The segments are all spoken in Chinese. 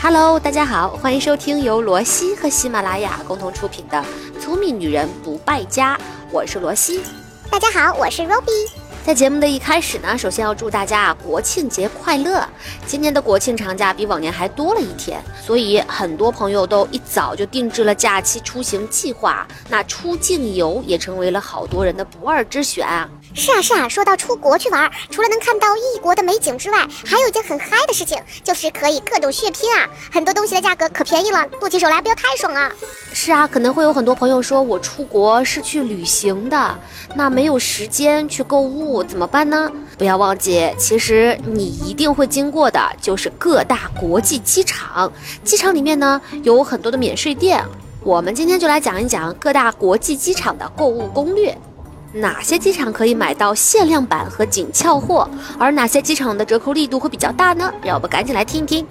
Hello，大家好，欢迎收听由罗西和喜马拉雅共同出品的《聪明女人不败家》，我是罗西。大家好，我是 Robbie。在节目的一开始呢，首先要祝大家啊国庆节快乐！今年的国庆长假比往年还多了一天，所以很多朋友都一早就定制了假期出行计划。那出境游也成为了好多人的不二之选啊。是啊是啊，说到出国去玩，除了能看到异国的美景之外，还有一件很嗨的事情，就是可以各种血拼啊！很多东西的价格可便宜了，剁起手来不要太爽啊！是啊，可能会有很多朋友说，我出国是去旅行的，那没有时间去购物怎么办呢？不要忘记，其实你一定会经过的就是各大国际机场，机场里面呢有很多的免税店，我们今天就来讲一讲各大国际机场的购物攻略。哪些机场可以买到限量版和紧俏货？而哪些机场的折扣力度会比较大呢？让我们赶紧来听一听。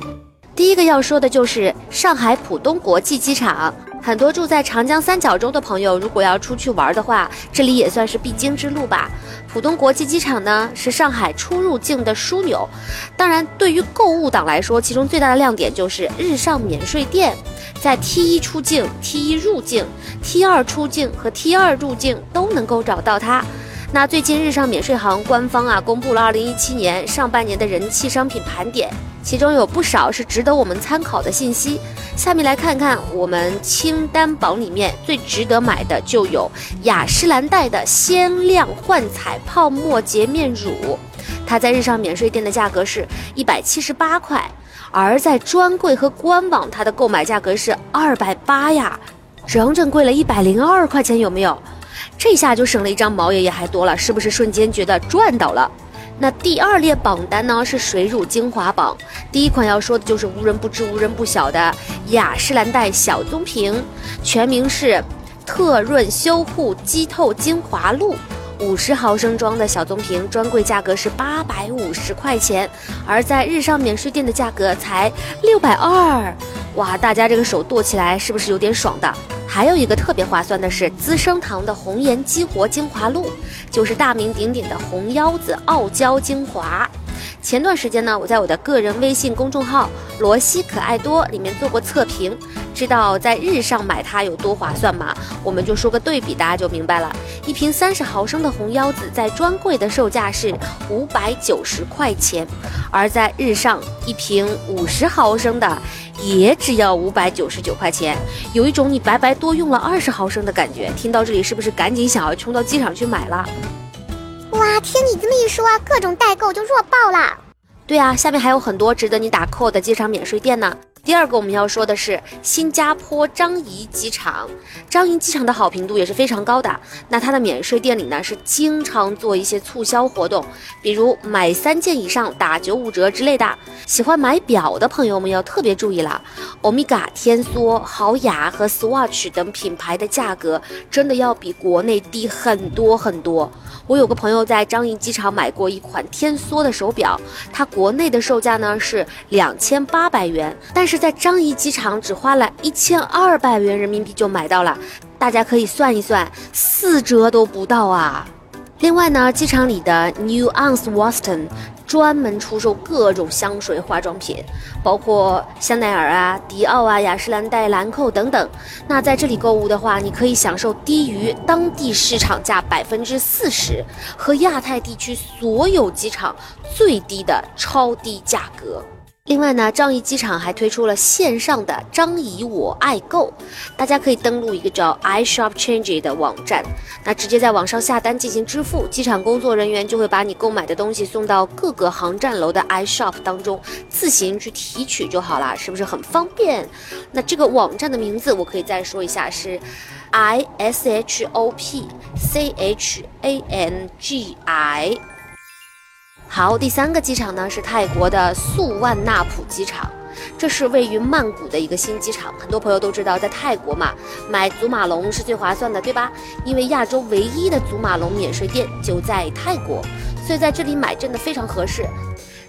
第一个要说的就是上海浦东国际机场。很多住在长江三角洲的朋友，如果要出去玩的话，这里也算是必经之路吧。浦东国际机场呢，是上海出入境的枢纽。当然，对于购物党来说，其中最大的亮点就是日上免税店。在 T 一出境、T 一入境、T 二出境和 T 二入境都能够找到它。那最近日上免税行官方啊公布了2017年上半年的人气商品盘点，其中有不少是值得我们参考的信息。下面来看看我们清单榜里面最值得买的，就有雅诗兰黛的鲜亮焕彩泡沫洁面乳，它在日上免税店的价格是一百七十八块。而在专柜和官网，它的购买价格是二百八呀，整整贵了一百零二块钱，有没有？这下就省了一张毛爷爷还多了，是不是瞬间觉得赚到了？那第二列榜单呢是水乳精华榜，第一款要说的就是无人不知、无人不晓的雅诗兰黛小棕瓶，全名是特润修护肌透精华露。五十毫升装的小棕瓶，专柜价格是八百五十块钱，而在日上免税店的价格才六百二。哇，大家这个手剁起来是不是有点爽的？还有一个特别划算的是资生堂的红颜激活精华露，就是大名鼎鼎的红腰子傲娇精华。前段时间呢，我在我的个人微信公众号“罗西可爱多”里面做过测评。知道在日上买它有多划算吗？我们就说个对比，大家就明白了。一瓶三十毫升的红腰子在专柜的售价是五百九十块钱，而在日上一瓶五十毫升的也只要五百九十九块钱，有一种你白白多用了二十毫升的感觉。听到这里是不是赶紧想要冲到机场去买了？哇，听你这么一说，各种代购就弱爆了。对啊，下面还有很多值得你打 call 的机场免税店呢。第二个我们要说的是新加坡樟宜机场，樟宜机场的好评度也是非常高的。那它的免税店里呢是经常做一些促销活动，比如买三件以上打九五折之类的。喜欢买表的朋友们要特别注意了，欧米伽、天梭、豪雅和 Swatch 等品牌的价格真的要比国内低很多很多。我有个朋友在樟宜机场买过一款天梭的手表，它国内的售价呢是两千八百元，但是在樟宜机场只花了一千二百元人民币就买到了，大家可以算一算，四折都不到啊。另外呢，机场里的 New Ounce Watson。专门出售各种香水、化妆品，包括香奈儿啊、迪奥啊、雅诗兰黛、兰蔻等等。那在这里购物的话，你可以享受低于当地市场价百分之四十，和亚太地区所有机场最低的超低价格。另外呢，樟宜机场还推出了线上的“樟宜我爱购”，大家可以登录一个叫 iShopChange 的网站，那直接在网上下单进行支付，机场工作人员就会把你购买的东西送到各个航站楼的 iShop 当中，自行去提取就好了，是不是很方便？那这个网站的名字我可以再说一下，是 iShopChangi。好，第三个机场呢是泰国的素万纳普机场，这是位于曼谷的一个新机场。很多朋友都知道，在泰国嘛，买祖马龙是最划算的，对吧？因为亚洲唯一的祖马龙免税店就在泰国，所以在这里买真的非常合适。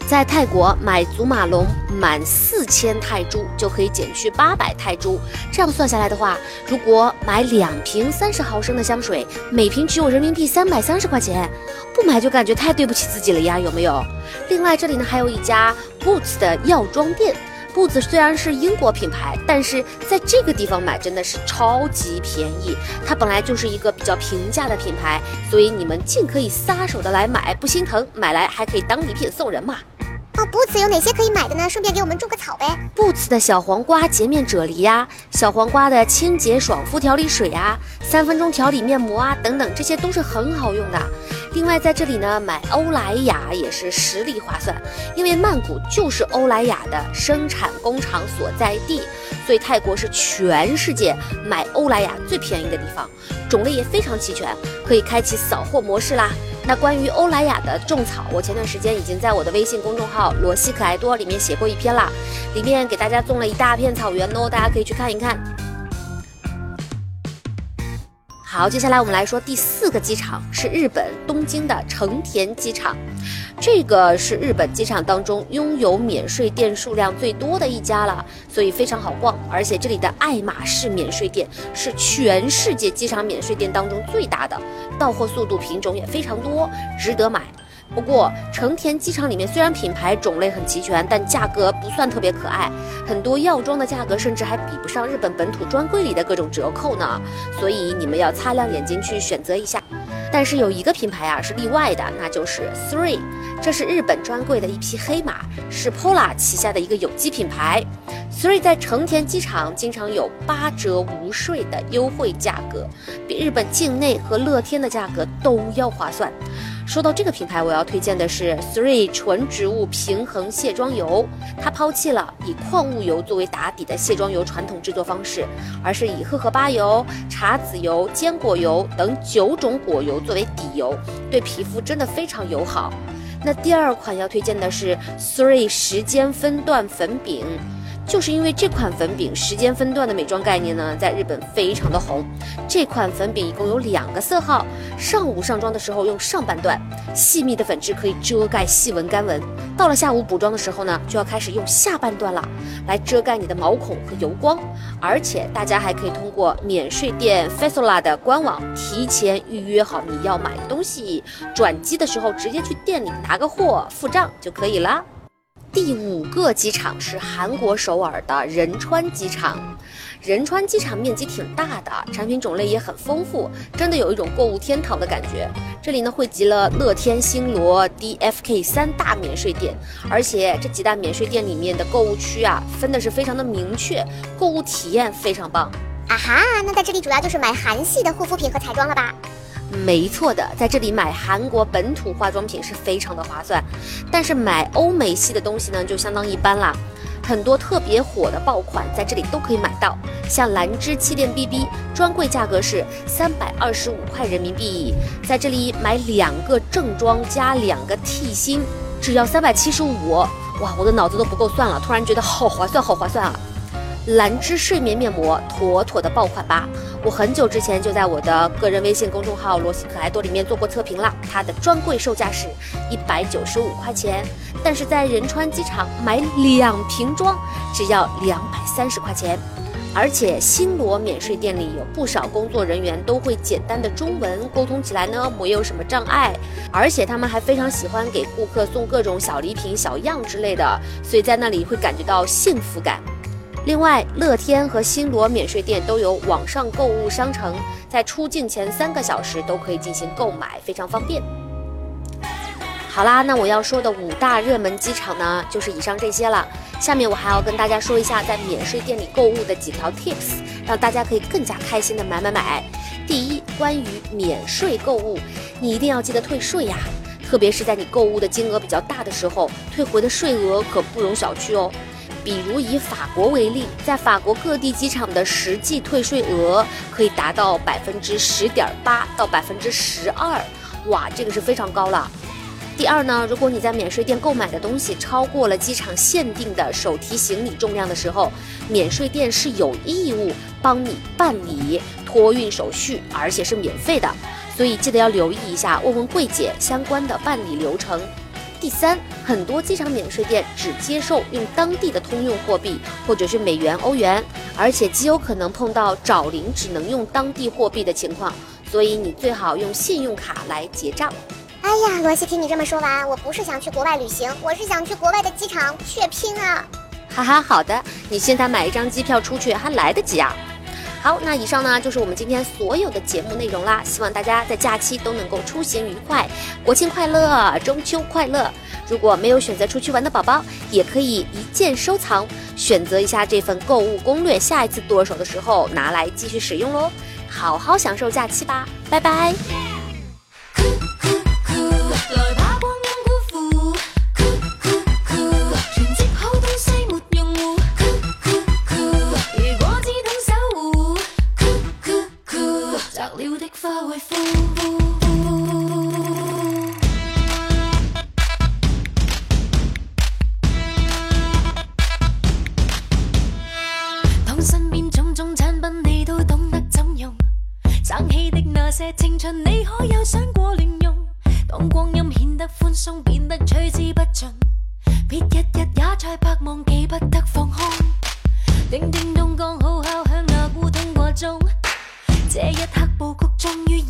在泰国买祖马龙满四千泰铢就可以减去八百泰铢，这样算下来的话，如果买两瓶三十毫升的香水，每瓶只有人民币三百三十块钱，不买就感觉太对不起自己了呀，有没有？另外这里呢还有一家 Boots 的药妆店。Boots 虽然是英国品牌，但是在这个地方买真的是超级便宜。它本来就是一个比较平价的品牌，所以你们尽可以撒手的来买，不心疼，买来还可以当礼品送人嘛。哦，Boots 有哪些可以买的呢？顺便给我们种个草呗。Boots 的小黄瓜洁面啫喱呀，小黄瓜的清洁爽肤调理水呀，三分钟调理面膜啊，等等，这些都是很好用的。另外，在这里呢，买欧莱雅也是实力划算，因为曼谷就是欧莱雅的生产工厂所在地，所以泰国是全世界买欧莱雅最便宜的地方，种类也非常齐全，可以开启扫货模式啦。那关于欧莱雅的种草，我前段时间已经在我的微信公众号“罗西可爱多”里面写过一篇啦，里面给大家种了一大片草原哦，大家可以去看一看。好，接下来我们来说第四个机场，是日本东京的成田机场。这个是日本机场当中拥有免税店数量最多的一家了，所以非常好逛。而且这里的爱马仕免税店是全世界机场免税店当中最大的，到货速度、品种也非常多，值得买。不过成田机场里面虽然品牌种类很齐全，但价格不算特别可爱，很多药妆的价格甚至还比不上日本本土专柜里的各种折扣呢。所以你们要擦亮眼睛去选择一下。但是有一个品牌啊是例外的，那就是 Three，这是日本专柜的一匹黑马，是 Pola 旗下的一个有机品牌。Three 在成田机场经常有八折无税的优惠价格，比日本境内和乐天的价格都要划算。说到这个品牌，我要推荐的是 Three 纯植物平衡卸妆油。它抛弃了以矿物油作为打底的卸妆油传统制作方式，而是以荷荷巴油、茶籽油、坚果油等九种果油作为底油，对皮肤真的非常友好。那第二款要推荐的是 Three 时间分段粉饼。就是因为这款粉饼时间分段的美妆概念呢，在日本非常的红。这款粉饼一共有两个色号，上午上妆的时候用上半段，细密的粉质可以遮盖细纹干纹；到了下午补妆的时候呢，就要开始用下半段了，来遮盖你的毛孔和油光。而且大家还可以通过免税店 Fasola 的官网提前预约好你要买的东西，转机的时候直接去店里拿个货付账就可以了。第五个机场是韩国首尔的仁川机场，仁川机场面积挺大的，产品种类也很丰富，真的有一种购物天堂的感觉。这里呢汇集了乐天、星罗、DFK 三大免税店，而且这几大免税店里面的购物区啊分的是非常的明确，购物体验非常棒。啊哈，那在这里主要就是买韩系的护肤品和彩妆了吧？没错的，在这里买韩国本土化妆品是非常的划算，但是买欧美系的东西呢就相当一般啦。很多特别火的爆款在这里都可以买到，像兰芝气垫 BB，专柜价格是三百二十五块人民币，在这里买两个正装加两个替芯，只要三百七十五。哇，我的脑子都不够算了，突然觉得好划算，好划算啊！兰芝睡眠面膜，妥妥的爆款吧！我很久之前就在我的个人微信公众号“罗西可爱多”里面做过测评了，它的专柜售价是一百九十五块钱，但是在仁川机场买两瓶装只要两百三十块钱，而且星罗免税店里有不少工作人员都会简单的中文，沟通起来呢没有什么障碍，而且他们还非常喜欢给顾客送各种小礼品、小样之类的，所以在那里会感觉到幸福感。另外，乐天和星罗免税店都有网上购物商城，在出境前三个小时都可以进行购买，非常方便。好啦，那我要说的五大热门机场呢，就是以上这些了。下面我还要跟大家说一下在免税店里购物的几条 tips，让大家可以更加开心的买买买。第一，关于免税购物，你一定要记得退税呀，特别是在你购物的金额比较大的时候，退回的税额可不容小觑哦。比如以法国为例，在法国各地机场的实际退税额可以达到百分之十点八到百分之十二，哇，这个是非常高了。第二呢，如果你在免税店购买的东西超过了机场限定的手提行李重量的时候，免税店是有义务帮你办理托运手续，而且是免费的，所以记得要留意一下，问问柜姐相关的办理流程。第三，很多机场免税店只接受用当地的通用货币，或者是美元、欧元，而且极有可能碰到找零只能用当地货币的情况，所以你最好用信用卡来结账。哎呀，罗西，听你这么说完，我不是想去国外旅行，我是想去国外的机场血拼啊！哈哈，好的，你现在买一张机票出去还来得及啊。好，那以上呢就是我们今天所有的节目内容啦。希望大家在假期都能够出行愉快，国庆快乐，中秋快乐。如果没有选择出去玩的宝宝，也可以一键收藏，选择一下这份购物攻略，下一次剁手的时候拿来继续使用喽。好好享受假期吧，拜拜。当身边种种产品你都懂得怎用撑起的那些青春你可有想过乱用当光阴显得宽松变得取之不尽。别日日也在白望记不得放空。叮叮咚刚好敲响那古董挂钟这一刻布局终于